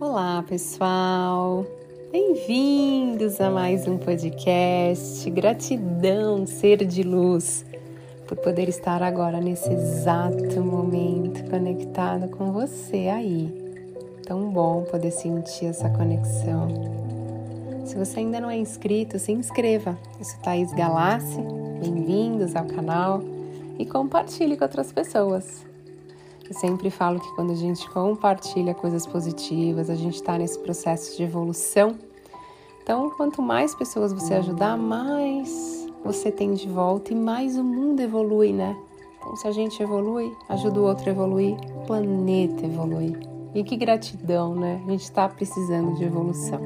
Olá, pessoal! Bem-vindos a mais um podcast. Gratidão, ser de luz, por poder estar agora nesse exato momento conectado com você aí. Tão bom poder sentir essa conexão. Se você ainda não é inscrito, se inscreva. Eu sou Thaís Galassi. Bem-vindos ao canal e compartilhe com outras pessoas. Eu sempre falo que quando a gente compartilha coisas positivas, a gente está nesse processo de evolução. Então, quanto mais pessoas você ajudar, mais você tem de volta e mais o mundo evolui, né? Então, se a gente evolui, ajuda o outro a evoluir, o planeta evolui. E que gratidão, né? A gente está precisando de evolução.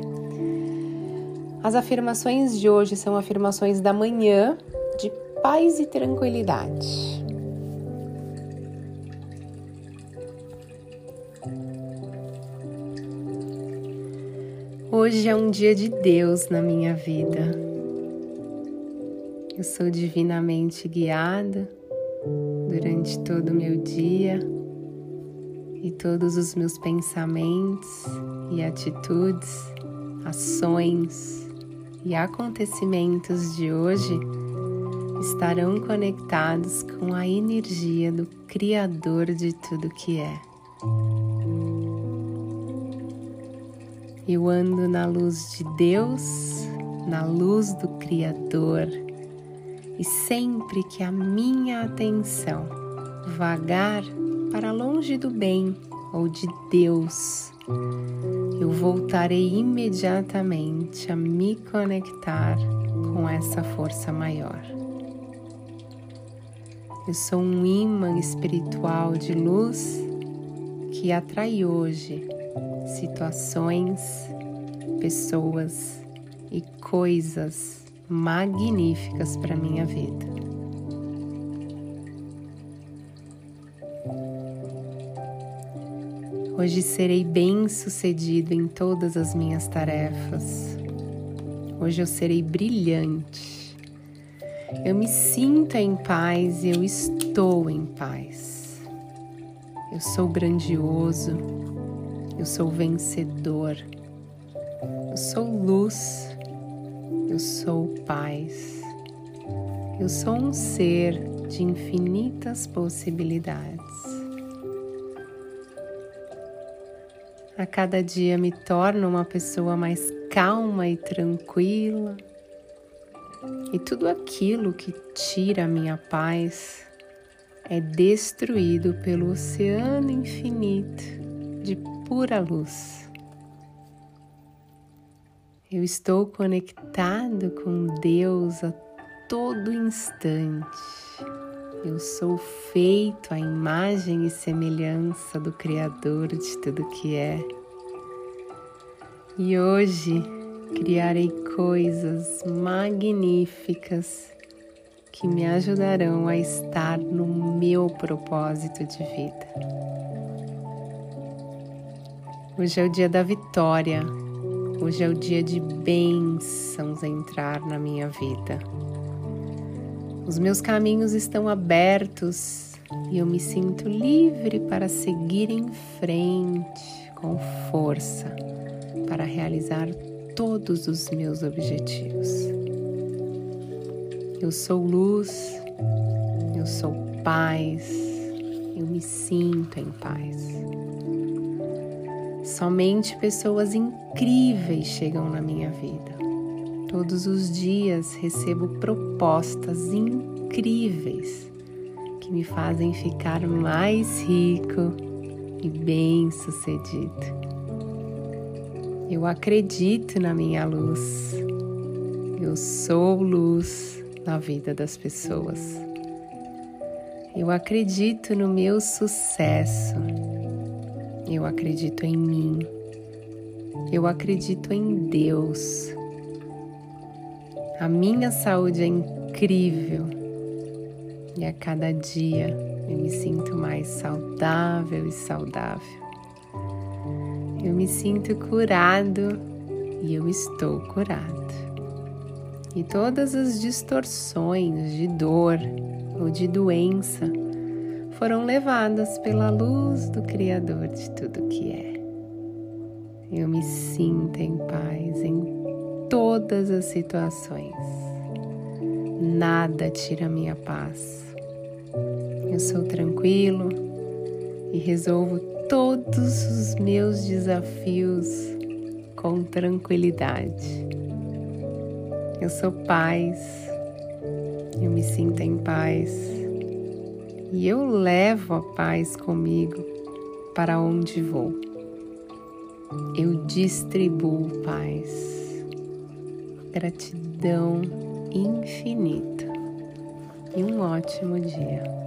As afirmações de hoje são afirmações da manhã de paz e tranquilidade. Hoje é um dia de Deus na minha vida. Eu sou divinamente guiada durante todo o meu dia e todos os meus pensamentos e atitudes, ações e acontecimentos de hoje estarão conectados com a energia do Criador de tudo que é. Eu ando na luz de Deus, na luz do Criador, e sempre que a minha atenção vagar para longe do bem ou de Deus, eu voltarei imediatamente a me conectar com essa força maior. Eu sou um imã espiritual de luz que atrai hoje situações, pessoas e coisas magníficas para minha vida. Hoje serei bem-sucedido em todas as minhas tarefas. Hoje eu serei brilhante. Eu me sinto em paz e eu estou em paz. Eu sou grandioso, eu sou vencedor. Eu sou luz. Eu sou paz. Eu sou um ser de infinitas possibilidades. A cada dia me torno uma pessoa mais calma e tranquila. E tudo aquilo que tira a minha paz é destruído pelo oceano infinito de pura luz. Eu estou conectado com Deus a todo instante. Eu sou feito à imagem e semelhança do Criador de tudo que é. E hoje criarei coisas magníficas que me ajudarão a estar no meu propósito de vida. Hoje é o dia da vitória. Hoje é o dia de bênçãos entrar na minha vida. Os meus caminhos estão abertos e eu me sinto livre para seguir em frente com força para realizar todos os meus objetivos. Eu sou luz, eu sou paz, eu me sinto em paz. Somente pessoas incríveis chegam na minha vida. Todos os dias recebo propostas incríveis que me fazem ficar mais rico e bem-sucedido. Eu acredito na minha luz. Eu sou luz na vida das pessoas. Eu acredito no meu sucesso. Eu acredito em mim. Eu acredito em Deus. A minha saúde é incrível e a cada dia eu me sinto mais saudável e saudável. Eu me sinto curado e eu estou curado. E todas as distorções de dor ou de doença foram levadas pela luz do Criador de tudo que é. Eu me sinto em paz em todas as situações. Nada tira minha paz. Eu sou tranquilo e resolvo todos os meus desafios com tranquilidade. Eu sou paz, eu me sinto em paz e eu levo a paz comigo para onde vou. Eu distribuo paz. Gratidão infinita e um ótimo dia.